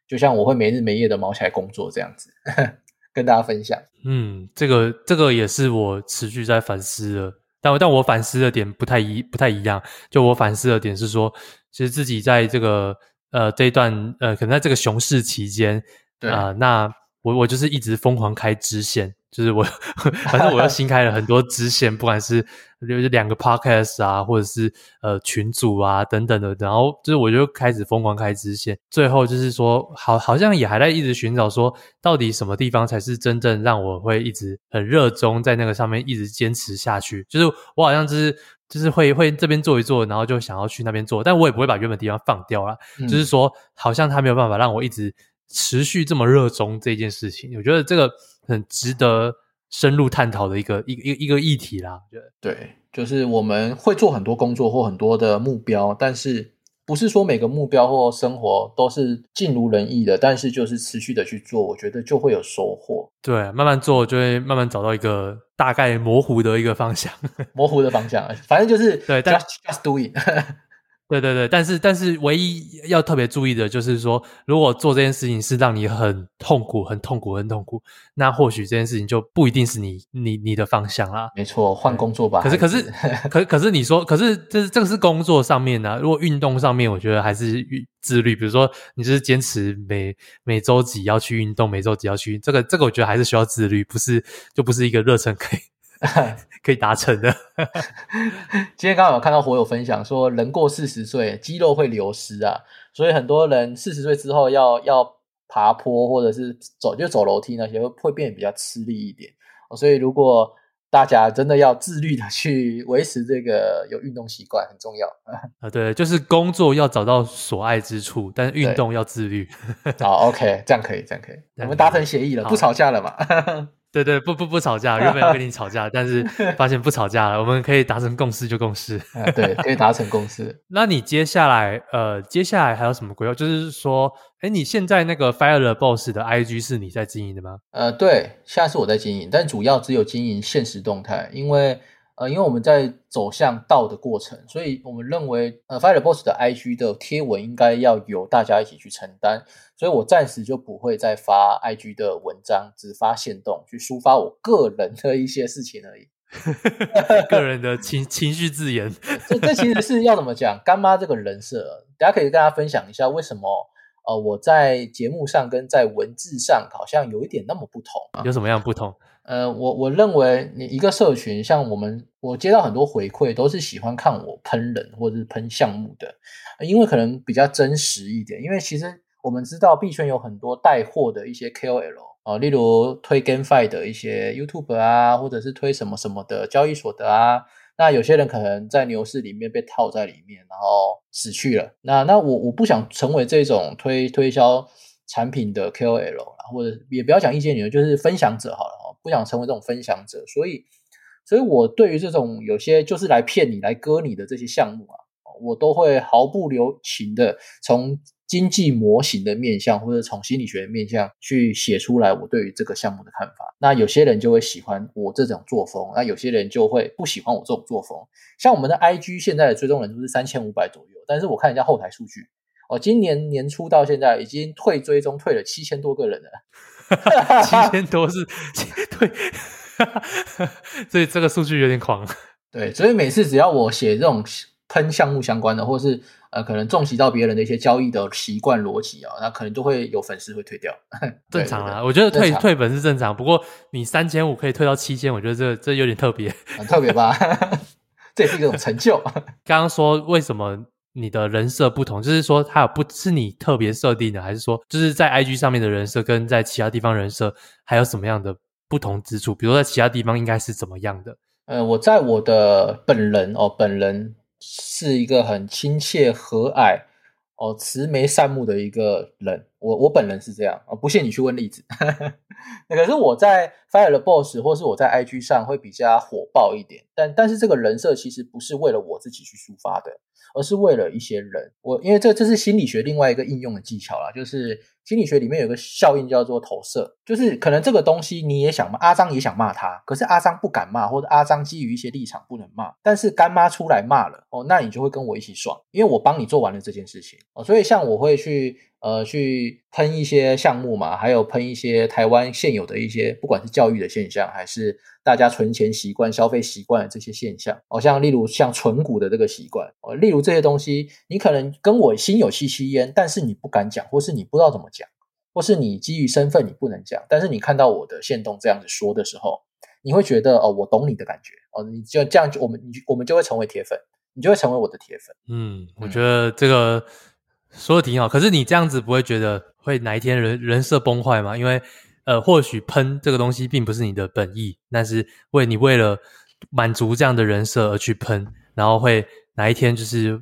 就像我会没日没夜的忙起来工作这样子，呵 *laughs* 呵跟大家分享。嗯，这个这个也是我持续在反思的，但但我反思的点不太一不太一样。就我反思的点是说，其实自己在这个。呃，这一段呃，可能在这个熊市期间，对啊、呃，那我我就是一直疯狂开支线，就是我反正我又新开了很多支线，不管是就是两个 podcast 啊，或者是呃群组啊等等的，然后就是我就开始疯狂开支线，最后就是说好好像也还在一直寻找说到底什么地方才是真正让我会一直很热衷在那个上面一直坚持下去，就是我好像就是就是会会这边做一做，然后就想要去那边做，但我也不会把原本地方放掉啦，嗯、就是说好像他没有办法让我一直持续这么热衷这件事情，我觉得这个很值得。深入探讨的一个一个一个一个议题啦，我觉得对，就是我们会做很多工作或很多的目标，但是不是说每个目标或生活都是尽如人意的，但是就是持续的去做，我觉得就会有收获。对，慢慢做就会慢慢找到一个大概模糊的一个方向，*laughs* 模糊的方向，反正就是对 just just do it。对对对，但是但是唯一要特别注意的就是说，如果做这件事情是让你很痛苦、很痛苦、很痛苦，那或许这件事情就不一定是你你你的方向啦。没错，换工作吧。可是可是可可是你说，可是这是这个是工作上面呢、啊？如果运动上面，我觉得还是自律。比如说，你就是坚持每每周几要去运动，每周几要去，这个这个我觉得还是需要自律，不是就不是一个热忱可以。*laughs* 可以达成的。*laughs* 今天刚好有看到火友分享说，人过四十岁，肌肉会流失啊，所以很多人四十岁之后要要爬坡或者是走就走楼梯那些会会变得比较吃力一点。所以如果大家真的要自律的去维持这个有运动习惯，很重要啊。对，就是工作要找到所爱之处，但是运动要自律。*laughs* 好，OK，这样可以，这样可以，我们达成协议了，不吵架了嘛。对对，不不不吵架，原本要跟你吵架，*laughs* 但是发现不吵架了，我们可以达成共识就共识。啊、对，可以达成共识。*laughs* 那你接下来呃，接下来还有什么规划？就是说，哎，你现在那个 Fire the Boss 的 IG 是你在经营的吗？呃，对，现在是我在经营，但主要只有经营现实动态，因为。呃，因为我们在走向道的过程，所以我们认为，呃，Fire the Boss 的 IG 的贴文应该要由大家一起去承担，所以我暂时就不会再发 IG 的文章，只发现动，去抒发我个人的一些事情而已。*laughs* 个人的情情绪字眼，这这其实是要怎么讲？干妈这个人设，大家可以跟大家分享一下，为什么呃我在节目上跟在文字上好像有一点那么不同？有什么样不同？呃，我我认为你一个社群，像我们，我接到很多回馈，都是喜欢看我喷人或者是喷项目的，因为可能比较真实一点。因为其实我们知道币圈有很多带货的一些 KOL 啊、例如推 GameFi 的一些 YouTube 啊，或者是推什么什么的交易所的啊，那有些人可能在牛市里面被套在里面，然后死去了。那那我我不想成为这种推推销产品的 KOL，啊或者也不要讲意见女，就是分享者好了。不想成为这种分享者，所以，所以我对于这种有些就是来骗你、来割你的这些项目啊，我都会毫不留情的从经济模型的面向或者从心理学的面向去写出来我对于这个项目的看法。那有些人就会喜欢我这种作风，那有些人就会不喜欢我这种作风。像我们的 IG 现在的追踪人数是三千五百左右，但是我看一下后台数据，哦，今年年初到现在已经退追踪退了七千多个人了。*laughs* 七千多是 *laughs* 对，*laughs* 所以这个数据有点狂。对，所以每次只要我写这种喷项目相关的，或是呃可能重击到别人的一些交易的习惯逻辑啊，那可能就会有粉丝会退掉。正常啊，我觉得退退粉是正常。不过你三千五可以退到七千，我觉得这这有点特别，很特别吧？这也是一种成就。刚刚说为什么？你的人设不同，就是说它有不是你特别设定的，还是说就是在 IG 上面的人设跟在其他地方人设还有什么样的不同之处？比如说在其他地方应该是怎么样的？呃，我在我的本人哦，本人是一个很亲切和蔼哦，慈眉善目的一个人。我我本人是这样啊，不信你去问例子。*laughs* 那可是我在 Fire the Boss 或是我在 IG 上会比较火爆一点，但但是这个人设其实不是为了我自己去抒发的。而是为了一些人，我因为这这是心理学另外一个应用的技巧啦，就是心理学里面有个效应叫做投射，就是可能这个东西你也想骂，阿张也想骂他，可是阿张不敢骂，或者阿张基于一些立场不能骂，但是干妈出来骂了哦，那你就会跟我一起爽，因为我帮你做完了这件事情哦，所以像我会去。呃，去喷一些项目嘛，还有喷一些台湾现有的一些，不管是教育的现象，还是大家存钱习惯、消费习惯的这些现象，哦，像例如像存股的这个习惯，哦，例如这些东西，你可能跟我心有戚戚焉，但是你不敢讲，或是你不知道怎么讲，或是你基于身份你不能讲，但是你看到我的线动这样子说的时候，你会觉得哦，我懂你的感觉。哦，你就这样我们你我们就会成为铁粉，你就会成为我的铁粉。嗯，我觉得这个说的挺好。可是你这样子不会觉得会哪一天人人设崩坏吗？因为呃，或许喷这个东西并不是你的本意，但是为你为了满足这样的人设而去喷，然后会哪一天就是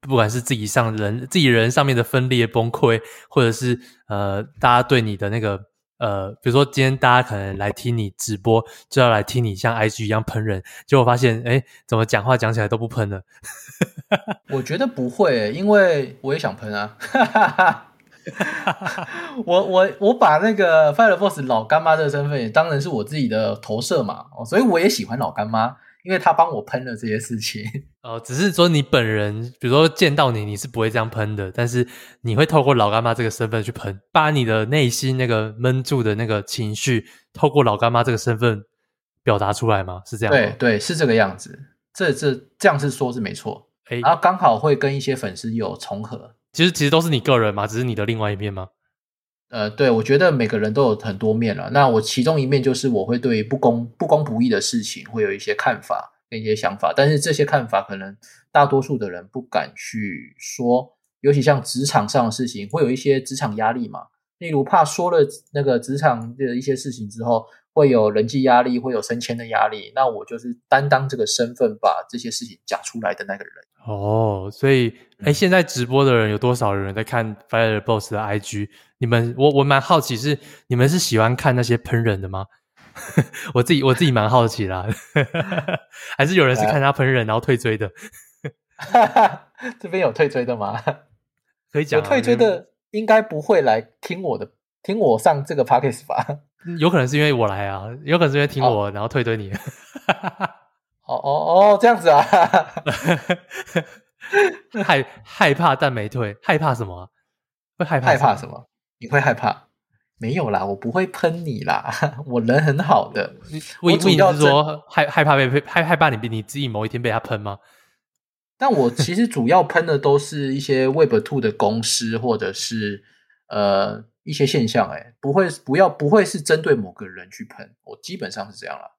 不管是自己上人自己人上面的分裂崩溃，或者是呃大家对你的那个。呃，比如说今天大家可能来听你直播，就要来听你像 IG 一样喷人，结果发现，哎，怎么讲话讲起来都不喷了？*laughs* 我觉得不会，因为我也想喷啊！*laughs* 我我我把那个 Firefox 老干妈的身份也当成是我自己的投射嘛，所以我也喜欢老干妈。因为他帮我喷了这些事情，呃，*laughs* 只是说你本人，比如说见到你，你是不会这样喷的，但是你会透过老干妈这个身份去喷，把你的内心那个闷住的那个情绪，透过老干妈这个身份表达出来吗？是这样吗？对对，是这个样子，这这这样是说是没错，诶然后刚好会跟一些粉丝有重合，其实其实都是你个人嘛，只是你的另外一面吗？呃，对，我觉得每个人都有很多面了。那我其中一面就是我会对不公不公不义的事情会有一些看法跟一些想法，但是这些看法可能大多数的人不敢去说，尤其像职场上的事情，会有一些职场压力嘛。例如怕说了那个职场的一些事情之后，会有人际压力，会有升迁的压力。那我就是担当这个身份，把这些事情讲出来的那个人。哦，所以，哎，现在直播的人有多少人在看 Fire Boss 的 IG？你们，我我蛮好奇是，是你们是喜欢看那些喷人的吗？*laughs* 我自己我自己蛮好奇啦，*laughs* 还是有人是看他喷人然后退追的？*laughs* 这边有退追的吗？可以讲，有退追的应该不会来听我的，听我上这个 Podcast 吧？*laughs* 有可能是因为我来啊，有可能是因为听我、哦、然后退追你。哦哦哦，这样子啊？*laughs* 害害怕但没退，害怕什么？会害怕害怕什么？你会害怕？没有啦，我不会喷你啦，我人很好的。我主要是说害害怕被害害怕你你自己某一天被他喷吗？但我其实主要喷的都是一些 Web Two 的公司或者是呃一些现象，诶不会不要不会是针对某个人去喷，我基本上是这样啦。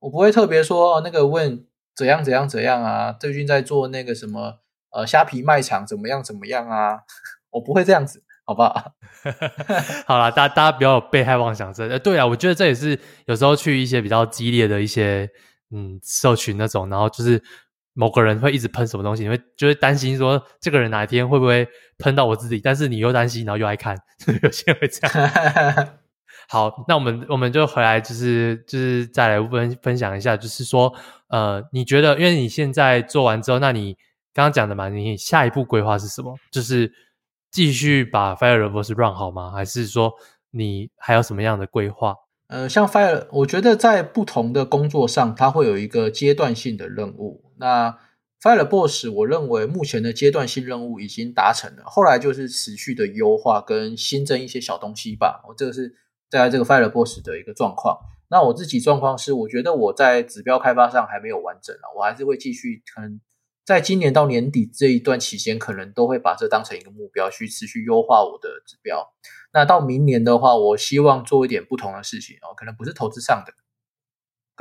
我不会特别说那个问怎样怎样怎样啊，最近在做那个什么呃虾皮卖场怎么样怎么样啊，*laughs* 我不会这样子。好不好？*laughs* 好啦，大家大家不要有被害妄想症。呃，对啊，我觉得这也是有时候去一些比较激烈的一些嗯社群那种，然后就是某个人会一直喷什么东西，你会就会担心说这个人哪一天会不会喷到我自己，但是你又担心，然后又爱看，*laughs* 有些人会这样。*laughs* 好，那我们我们就回来，就是就是再来分分享一下，就是说呃，你觉得因为你现在做完之后，那你刚刚讲的嘛，你下一步规划是什么？就是。继续把 Fireverse run 好吗？还是说你还有什么样的规划？呃，像 Fire，我觉得在不同的工作上，它会有一个阶段性的任务。那 Fire Boss，我认为目前的阶段性任务已经达成了，后来就是持续的优化跟新增一些小东西吧。我这个是在这个 Fire Boss 的一个状况。那我自己状况是，我觉得我在指标开发上还没有完整了，我还是会继续可能。在今年到年底这一段期间，可能都会把这当成一个目标，去持续优化我的指标。那到明年的话，我希望做一点不同的事情哦，可能不是投资上的，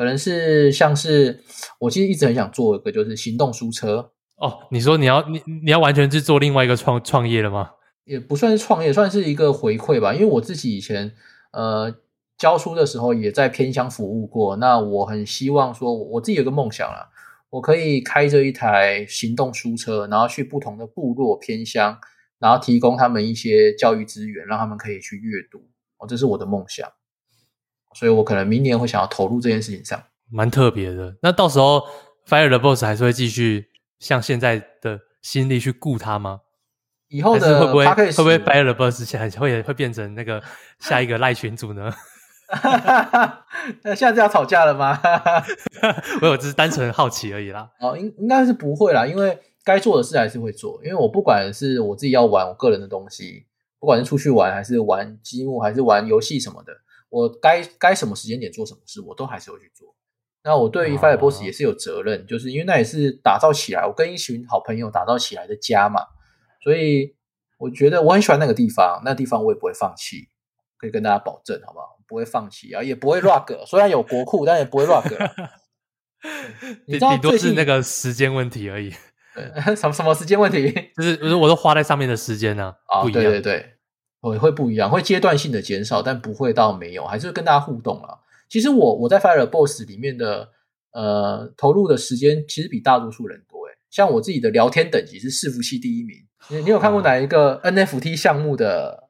可能是像是我其实一直很想做一个，就是行动书车哦。你说你要你你要完全去做另外一个创创业了吗？也不算是创业，算是一个回馈吧。因为我自己以前呃教书的时候也在偏乡服务过，那我很希望说，我自己有个梦想啦。我可以开着一台行动书车，然后去不同的部落偏乡，然后提供他们一些教育资源，让他们可以去阅读。哦，这是我的梦想，所以我可能明年会想要投入这件事情上。蛮特别的。那到时候 Fire the Boss 还是会继续像现在的心力去顾他吗？以后的会不会会不会 Fire the Boss 现在会会变成那个下一个赖群主呢？哈哈哈，那现在是要吵架了吗？*laughs* 我有，只是单纯好奇而已啦。哦，应应该是不会啦，因为该做的事还是会做。因为我不管是我自己要玩我个人的东西，不管是出去玩还是玩积木还是玩游戏什么的，我该该什么时间点做什么事，我都还是会去做。那我对于 Fire Boss 也是有责任，哦、就是因为那也是打造起来，我跟一群好朋友打造起来的家嘛，所以我觉得我很喜欢那个地方，那个地方我也不会放弃。可以跟大家保证，好不好？不会放弃啊，也不会 rug，虽然有国库，但也不会 rug。*laughs* 你顶多是那个时间问题而已。什么什么时间问题？就是我都花在上面的时间呢、啊？不一样，对对对，会会不一样，会阶段性的减少，但不会到没有，还是会跟大家互动了。其实我我在 Fireboss 里面的呃投入的时间，其实比大多数人多诶。像我自己的聊天等级是伺服器第一名。你你有看过哪一个 NFT 项目的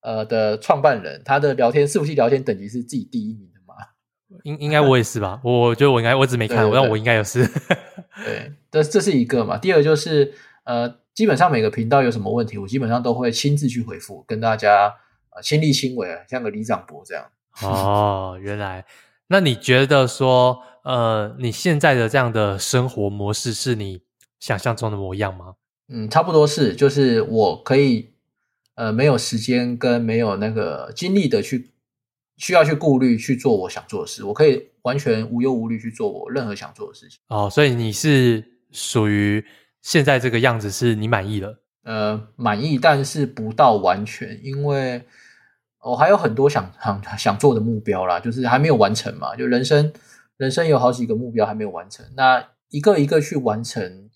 呃的创办人，他的聊天伺服器聊天等级是自己第一名的吗？*laughs* 应应该我也是吧，我觉得我应该我只没看，但我应该也是。*laughs* 对，这这是一个嘛。第二就是呃，基本上每个频道有什么问题，我基本上都会亲自去回复，跟大家呃亲力亲为，像个李长伯这样。哦，原来。那你觉得说呃，你现在的这样的生活模式是你想象中的模样吗？嗯，差不多是，就是我可以呃没有时间跟没有那个精力的去。需要去顾虑去做我想做的事，我可以完全无忧无虑去做我任何想做的事情。哦，所以你是属于现在这个样子，是你满意了？呃，满意，但是不到完全，因为我还有很多想想想做的目标啦，就是还没有完成嘛。就人生，人生有好几个目标还没有完成，那一个一个去完成，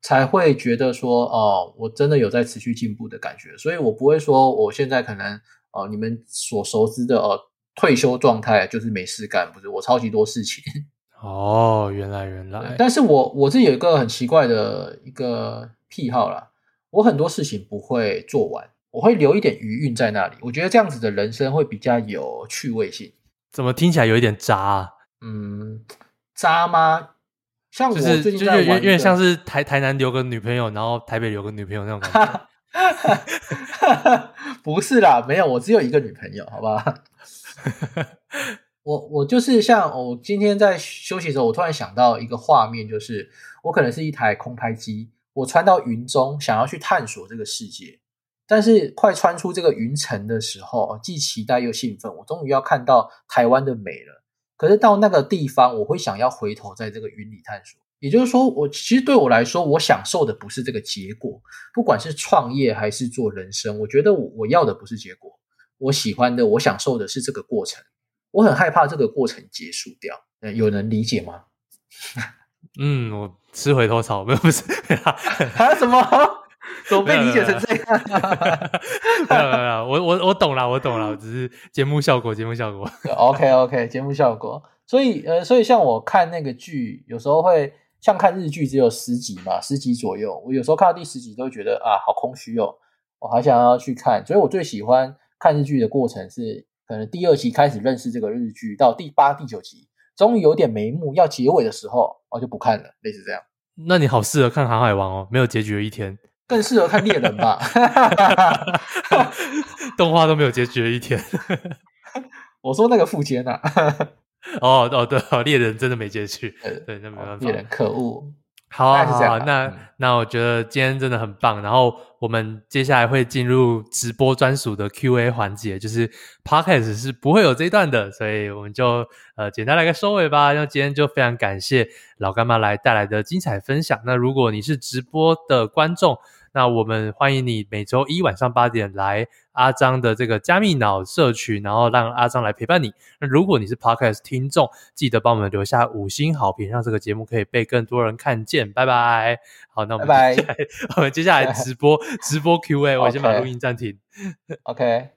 才会觉得说，哦，我真的有在持续进步的感觉。所以我不会说我现在可能。哦，你们所熟知的哦，退休状态就是没事干，不是？我超级多事情。哦，原来原来。但是我我自己有一个很奇怪的一个癖好啦，我很多事情不会做完，我会留一点余韵在那里。我觉得这样子的人生会比较有趣味性。怎么听起来有一点渣啊？嗯，渣吗？像我最近在玩，有点像是台台南留个女朋友，然后台北留个女朋友那种感觉。*laughs* 不是啦，没有，我只有一个女朋友，好吧？*laughs* 我我就是像我今天在休息的时候，我突然想到一个画面，就是我可能是一台空拍机，我穿到云中，想要去探索这个世界，但是快穿出这个云层的时候，既期待又兴奋，我终于要看到台湾的美了。可是到那个地方，我会想要回头在这个云里探索。也就是说，我其实对我来说，我享受的不是这个结果，不管是创业还是做人生，我觉得我我要的不是结果，我喜欢的，我享受的是这个过程。我很害怕这个过程结束掉，有人理解吗？*laughs* 嗯，我吃回头草，没有不是 *laughs* 啊？什么？*laughs* 怎么被理解成这样？没有没有，没有，我我我懂了，我懂了，只是节目效果，节目效果。OK OK，节目效果。所以呃，所以像我看那个剧，有时候会。像看日剧只有十集嘛，十集左右。我有时候看到第十集都会觉得啊，好空虚哦，我还想要去看。所以我最喜欢看日剧的过程是，可能第二集开始认识这个日剧，到第八、第九集，终于有点眉目要结尾的时候，我就不看了，类似这样。那你好适合看《航海王》哦，没有结局的一天，更适合看《猎人》吧？*laughs* 动画都没有结局的一天。*laughs* 我说那个富坚啊。哦哦对哦，猎人真的没接去，呃、对，那没办法。猎人可恶，好啊好啊，那、嗯、那我觉得今天真的很棒。然后我们接下来会进入直播专属的 Q&A 环节，就是 Podcast 是不会有这一段的，所以我们就呃简单来个收尾吧。那今天就非常感谢老干妈来带来的精彩分享。那如果你是直播的观众，那我们欢迎你每周一晚上八点来阿张的这个加密脑社群，然后让阿张来陪伴你。那如果你是 Podcast 听众，记得帮我们留下五星好评，让这个节目可以被更多人看见。拜拜。好，那我们接下来，拜 *laughs* 拜我们接下来直播直播 Q&A，我先把录音暂停。*laughs* OK。